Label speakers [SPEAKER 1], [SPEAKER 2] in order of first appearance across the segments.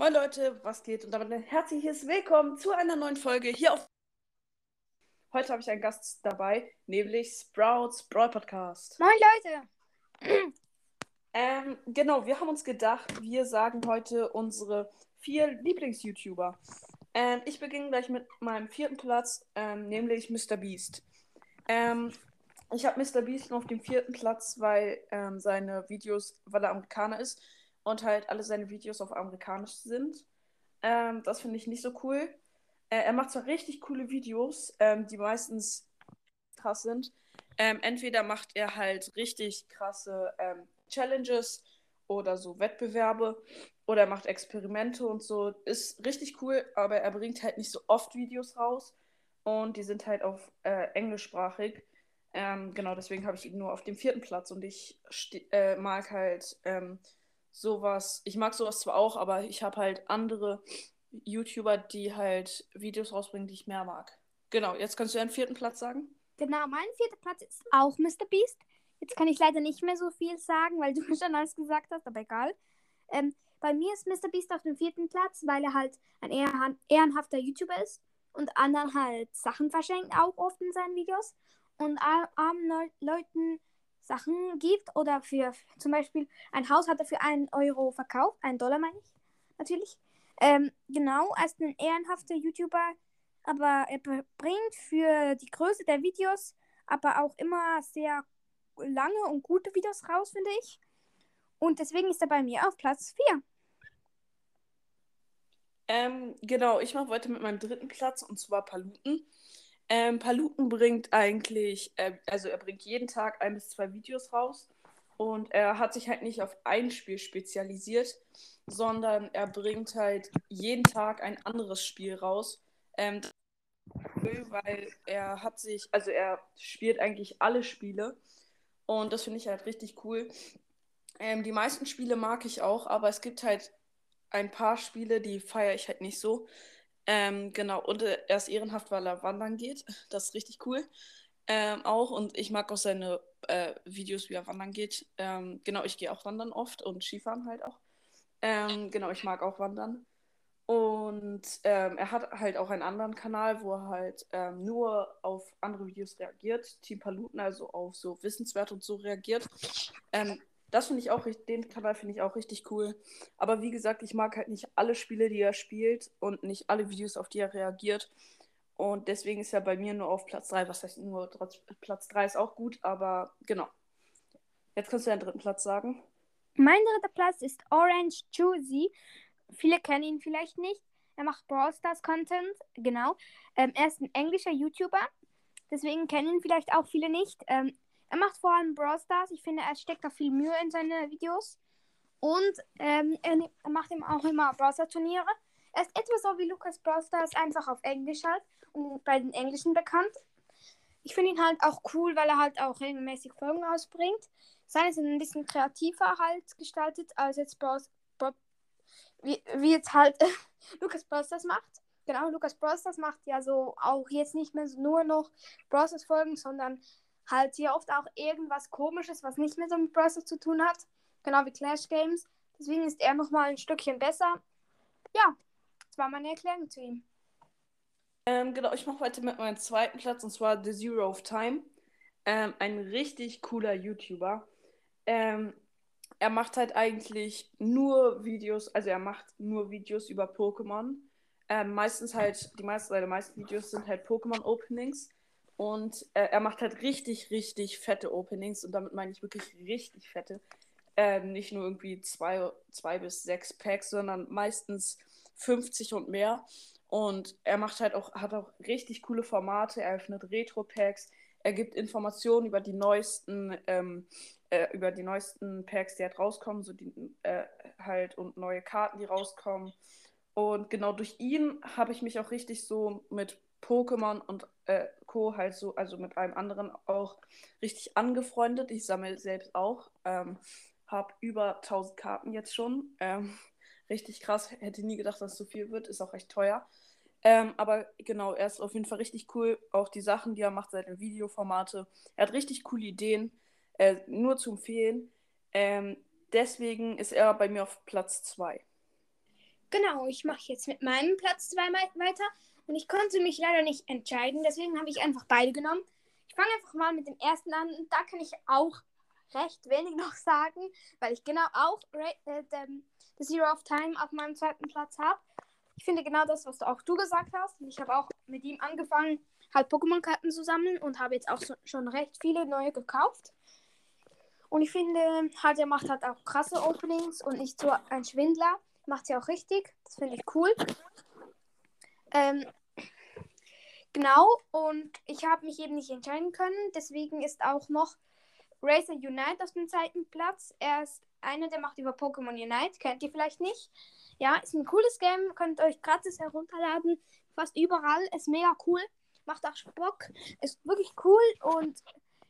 [SPEAKER 1] Moin Leute, was geht? Und damit ein herzliches Willkommen zu einer neuen Folge hier auf. Heute habe ich einen Gast dabei, nämlich Sprouts Brawl Podcast.
[SPEAKER 2] Moin Leute!
[SPEAKER 1] Ähm, genau, wir haben uns gedacht, wir sagen heute unsere vier Lieblings-YouTuber. Ähm, ich beginne gleich mit meinem vierten Platz, ähm, nämlich Mr. Beast. Ähm, ich habe Mr. Beast nur auf dem vierten Platz, weil ähm, seine Videos, weil er Amerikaner ist und halt alle seine Videos auf Amerikanisch sind. Ähm, das finde ich nicht so cool. Äh, er macht zwar richtig coole Videos, ähm, die meistens krass sind. Ähm, entweder macht er halt richtig krasse ähm, Challenges oder so Wettbewerbe oder er macht Experimente und so. Ist richtig cool, aber er bringt halt nicht so oft Videos raus und die sind halt auf äh, englischsprachig. Ähm, genau, deswegen habe ich ihn nur auf dem vierten Platz und ich äh, mag halt ähm, sowas. Ich mag sowas zwar auch, aber ich habe halt andere YouTuber, die halt Videos rausbringen, die ich mehr mag. Genau, jetzt kannst du deinen vierten Platz sagen.
[SPEAKER 2] Genau, mein vierter Platz ist auch Mr. Beast. Jetzt kann ich leider nicht mehr so viel sagen, weil du schon alles gesagt hast, aber egal. Ähm, bei mir ist Mr. Beast auf dem vierten Platz, weil er halt ein ehrenhafter YouTuber ist und anderen halt Sachen verschenkt, auch oft in seinen Videos. Und armen Le Leuten Sachen gibt oder für zum Beispiel ein Haus hat er für einen Euro verkauft, einen Dollar meine ich natürlich. Ähm, genau, ist ein ehrenhafter YouTuber, aber er bringt für die Größe der Videos aber auch immer sehr lange und gute Videos raus, finde ich. Und deswegen ist er bei mir auf Platz 4.
[SPEAKER 1] Ähm, genau, ich mache weiter mit meinem dritten Platz und zwar Paluten. Ähm, Paluten bringt eigentlich, äh, also er bringt jeden Tag ein bis zwei Videos raus und er hat sich halt nicht auf ein Spiel spezialisiert, sondern er bringt halt jeden Tag ein anderes Spiel raus. Ähm, weil er hat sich, also er spielt eigentlich alle Spiele und das finde ich halt richtig cool. Ähm, die meisten Spiele mag ich auch, aber es gibt halt ein paar Spiele, die feiere ich halt nicht so. Ähm, genau, und er ist ehrenhaft, weil er wandern geht. Das ist richtig cool. Ähm, auch und ich mag auch seine äh, Videos, wie er wandern geht. Ähm, genau, ich gehe auch wandern oft und Skifahren halt auch. Ähm, genau, ich mag auch wandern. Und ähm, er hat halt auch einen anderen Kanal, wo er halt ähm, nur auf andere Videos reagiert. Team Paluten, also auf so Wissenswert und so reagiert. Das finde ich auch, den Kanal finde ich auch richtig cool. Aber wie gesagt, ich mag halt nicht alle Spiele, die er spielt und nicht alle Videos, auf die er reagiert. Und deswegen ist er bei mir nur auf Platz 3. Was heißt nur Platz 3 ist auch gut, aber genau. Jetzt kannst du deinen dritten Platz sagen.
[SPEAKER 2] Mein dritter Platz ist Orange Juicy. Viele kennen ihn vielleicht nicht. Er macht Brawl Stars Content, genau. Ähm, er ist ein englischer YouTuber. Deswegen kennen ihn vielleicht auch viele nicht. Ähm, er macht vor allem Brawl Stars. Ich finde, er steckt da viel Mühe in seine Videos. Und ähm, er, er, macht ihm auch immer Brawl Stars Turniere. Er ist etwa so wie Lukas Brawl Stars, einfach auf Englisch halt und bei den Englischen bekannt. Ich finde ihn halt auch cool, weil er halt auch regelmäßig Folgen rausbringt. Seine sind ein bisschen kreativer halt gestaltet als jetzt Brawl, wie, wie jetzt halt Lukas Brosters macht. Genau, Lukas Brosters macht ja so auch jetzt nicht mehr so nur noch Brosters Folgen, sondern halt hier oft auch irgendwas komisches, was nicht mehr so mit Brosters zu tun hat. Genau wie Clash Games. Deswegen ist er nochmal ein Stückchen besser. Ja, das war meine Erklärung zu ihm.
[SPEAKER 1] Ähm, genau, ich mache heute mit meinem zweiten Platz und zwar The Zero of Time. Ähm, ein richtig cooler YouTuber. Ähm, er macht halt eigentlich nur Videos, also er macht nur Videos über Pokémon. Ähm, meistens halt, die meisten, seine meisten Videos sind halt Pokémon-Openings. Und äh, er macht halt richtig, richtig fette Openings. Und damit meine ich wirklich richtig fette. Ähm, nicht nur irgendwie zwei, zwei bis sechs Packs, sondern meistens 50 und mehr. Und er macht halt auch, hat auch richtig coole Formate. Er öffnet Retro-Packs. Er gibt Informationen über die neuesten ähm, äh, über die neuesten Packs, die halt rauskommen, so die äh, halt und neue Karten, die rauskommen. Und genau durch ihn habe ich mich auch richtig so mit Pokémon und äh, Co. halt so, also mit einem anderen auch richtig angefreundet. Ich sammle selbst auch. Ähm, habe über 1000 Karten jetzt schon. Ähm, richtig krass. Hätte nie gedacht, dass es so viel wird. Ist auch recht teuer. Ähm, aber genau, er ist auf jeden Fall richtig cool. Auch die Sachen, die er macht, seine Videoformate. Er hat richtig coole Ideen. Äh, nur zu empfehlen. Ähm, deswegen ist er bei mir auf Platz 2.
[SPEAKER 2] genau, ich mache jetzt mit meinem Platz 2 weiter. Und ich konnte mich leider nicht entscheiden, deswegen habe ich einfach beide genommen. Ich fange einfach mal mit dem ersten an. Da kann ich auch recht wenig noch sagen, weil ich genau auch äh, The Zero of Time auf meinem zweiten Platz habe. Ich finde genau das, was du auch du gesagt hast. Und ich habe auch mit ihm angefangen, halt Pokémon-Karten zu sammeln und habe jetzt auch so, schon recht viele neue gekauft. Und ich finde halt, er macht halt auch krasse Openings und nicht so ein Schwindler. Macht sie auch richtig. Das finde ich cool. Ähm, genau, und ich habe mich eben nicht entscheiden können. Deswegen ist auch noch Racer Unite auf dem zweiten Platz. Er ist einer, der macht über Pokémon Unite. Kennt ihr vielleicht nicht? Ja, ist ein cooles Game. Könnt ihr euch gratis herunterladen. Fast überall. Ist mega cool. Macht auch Bock. Ist wirklich cool. Und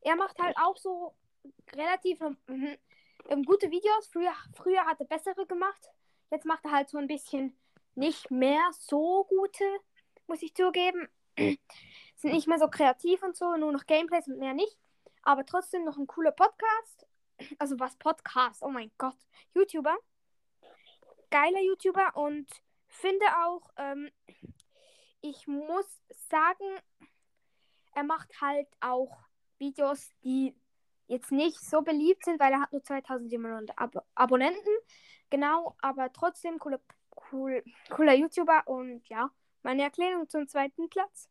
[SPEAKER 2] er macht halt auch so relativ ähm, ähm, gute Videos. Früher, früher hat er bessere gemacht. Jetzt macht er halt so ein bisschen nicht mehr so gute, muss ich zugeben. Sind nicht mehr so kreativ und so, nur noch Gameplays und mehr nicht. Aber trotzdem noch ein cooler Podcast. Also was Podcast? Oh mein Gott. YouTuber. Geiler YouTuber und finde auch, ähm, ich muss sagen, er macht halt auch Videos, die jetzt nicht so beliebt sind, weil er hat nur 2700 Ab Abonnenten. Genau, aber trotzdem cooler, cool, cooler YouTuber und ja, meine Erklärung zum zweiten Platz.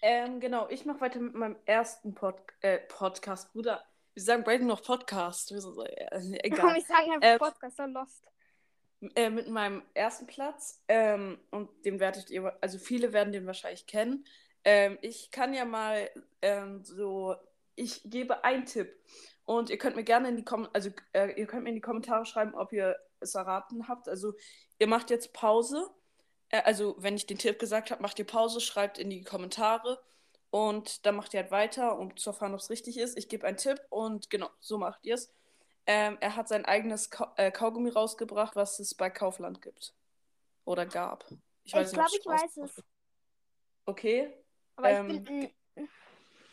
[SPEAKER 1] Ähm, genau, ich mache weiter mit meinem ersten Pod äh, Podcast, Bruder. Wir sagen beide noch Podcast. Äh, egal.
[SPEAKER 2] ich sage einfach äh, Podcast, so lost.
[SPEAKER 1] Äh, mit meinem ersten Platz. Ähm, und den werdet ihr, also viele werden den wahrscheinlich kennen. Ähm, ich kann ja mal ähm, so, ich gebe einen Tipp. Und ihr könnt mir gerne in die Kom also äh, ihr könnt mir in die Kommentare schreiben, ob ihr es erraten habt. Also ihr macht jetzt Pause äh, also wenn ich den Tipp gesagt habe, macht ihr Pause, schreibt in die Kommentare und dann macht ihr halt weiter, um zu erfahren, ob es richtig ist. Ich gebe einen Tipp und genau, so macht ihr es. Ähm, er hat sein eigenes Ka äh, Kaugummi rausgebracht, was es bei Kaufland gibt. Oder gab.
[SPEAKER 2] Ich, ich glaube, ich weiß es.
[SPEAKER 1] Okay.
[SPEAKER 2] Aber ähm, ich bin.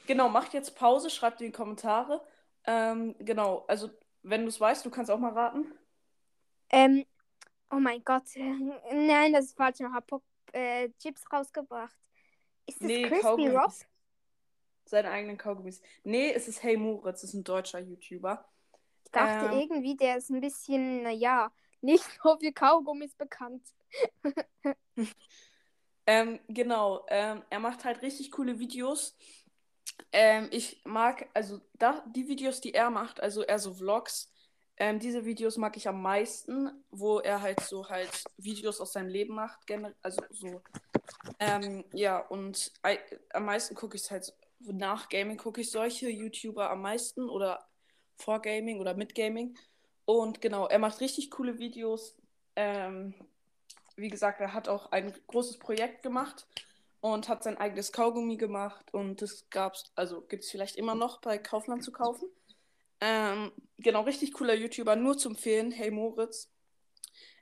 [SPEAKER 1] Genau, macht jetzt Pause, schreibt in die Kommentare. Ähm, genau, also wenn du es weißt, du kannst auch mal raten.
[SPEAKER 2] Ähm, Oh mein Gott. Nein, das ist falsch. Ich habe äh, Chips rausgebracht. Ist das nee, Crispy Kaugummis. Rob?
[SPEAKER 1] Seine eigenen Kaugummis. Nee, es ist Hey Moritz, das ist ein deutscher YouTuber.
[SPEAKER 2] Ich dachte ähm, irgendwie, der ist ein bisschen, naja, nicht so für Kaugummis bekannt.
[SPEAKER 1] ähm, genau, ähm, er macht halt richtig coole Videos. Ähm, ich mag, also da, die Videos, die er macht, also er so Vlogs, ähm, diese Videos mag ich am meisten, wo er halt so halt Videos aus seinem Leben macht, also so. Ähm, ja, und am meisten gucke ich halt nach Gaming gucke ich solche YouTuber am meisten oder vor Gaming oder mit Gaming. Und genau, er macht richtig coole Videos. Ähm, wie gesagt, er hat auch ein großes Projekt gemacht und hat sein eigenes Kaugummi gemacht und das gab's, also gibt es vielleicht immer noch bei Kaufland zu kaufen. Ähm, genau, richtig cooler YouTuber, nur zum Empfehlen. Hey Moritz.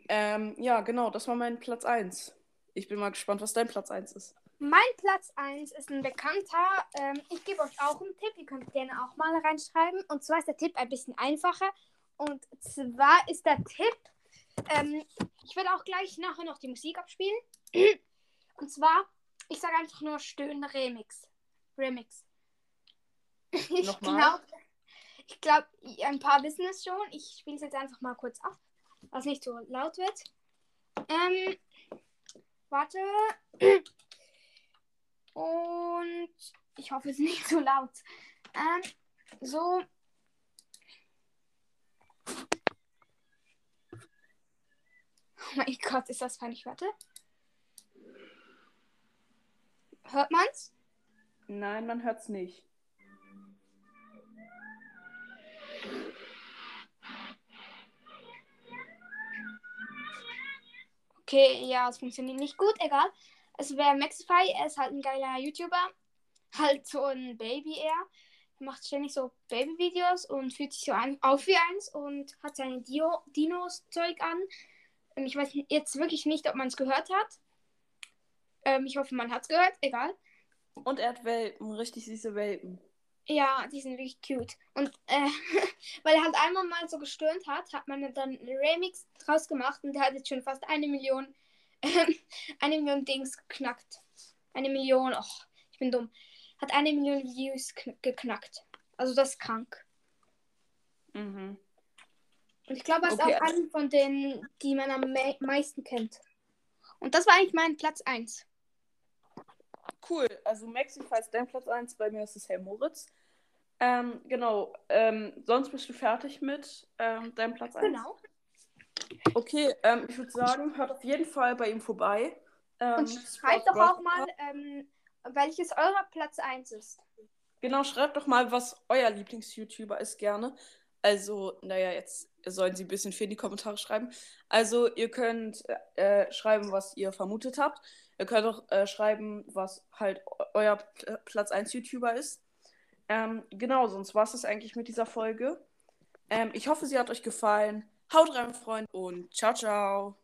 [SPEAKER 1] Ähm, ja, genau, das war mein Platz 1. Ich bin mal gespannt, was dein Platz 1 ist.
[SPEAKER 2] Mein Platz 1 ist ein bekannter. Ähm, ich gebe euch auch einen Tipp. Ihr könnt gerne auch mal reinschreiben. Und zwar ist der Tipp ein bisschen einfacher. Und zwar ist der Tipp. Ähm, ich werde auch gleich nachher noch die Musik abspielen. Und zwar, ich sage einfach nur Stöhn Remix. Remix. Ich glaube, ich glaube, ein paar wissen es schon. Ich spiele es jetzt einfach mal kurz ab, was nicht so laut wird. Ähm, warte. Und ich hoffe, es ist nicht so laut. Ähm, so. Oh mein Gott, ist das peinlich. Warte. Hört man's?
[SPEAKER 1] Nein, man hört's nicht.
[SPEAKER 2] Okay, ja, es funktioniert nicht gut, egal. Es wäre Maxify, er ist halt ein geiler YouTuber. Halt so ein Baby eher. Er macht ständig so Baby-Videos und fühlt sich so an, auf wie eins und hat seine Dinos-Zeug an. Ich weiß jetzt wirklich nicht, ob man es gehört hat. Ähm, ich hoffe, man hat es gehört, egal.
[SPEAKER 1] Und er hat Welpen, richtig süße Welpen.
[SPEAKER 2] Ja, die sind wirklich cute. Und äh, weil er halt einmal mal so gestöhnt hat, hat man dann einen Remix draus gemacht und der hat jetzt schon fast eine Million, äh, eine Million Dings geknackt. Eine Million, ach, ich bin dumm. Hat eine Million Views geknackt. Also das ist krank.
[SPEAKER 1] Mhm.
[SPEAKER 2] Und ich glaube, er ist
[SPEAKER 1] Okay,
[SPEAKER 2] auch
[SPEAKER 1] also-
[SPEAKER 2] einer von denen, die man am me meisten kennt. Und das war eigentlich mein Platz 1.
[SPEAKER 1] Cool. Also Maxify ist dein Platz 1, bei mir ist es Herr Moritz. Ähm, genau. Ähm, sonst bist du fertig mit ähm, deinem Platz 1?
[SPEAKER 2] Genau.
[SPEAKER 1] Okay, ähm, ich würde sagen, hört auf jeden Fall bei ihm vorbei. Ähm,
[SPEAKER 2] Und schreibt doch auch mal, ähm, welches eurer Platz 1 ist.
[SPEAKER 1] Genau, schreibt doch mal, was euer Lieblings-YouTuber ist gerne. Also, naja, jetzt sollen sie ein bisschen viel in die Kommentare schreiben. Also, ihr könnt äh, schreiben, was ihr vermutet habt. Ihr könnt auch äh, schreiben, was halt eu- euer Pl- Platz 1 YouTuber ist. Ähm, genau, sonst war es eigentlich mit dieser Folge. Ähm, ich hoffe, sie hat euch gefallen. Haut rein, Freunde, und ciao, ciao.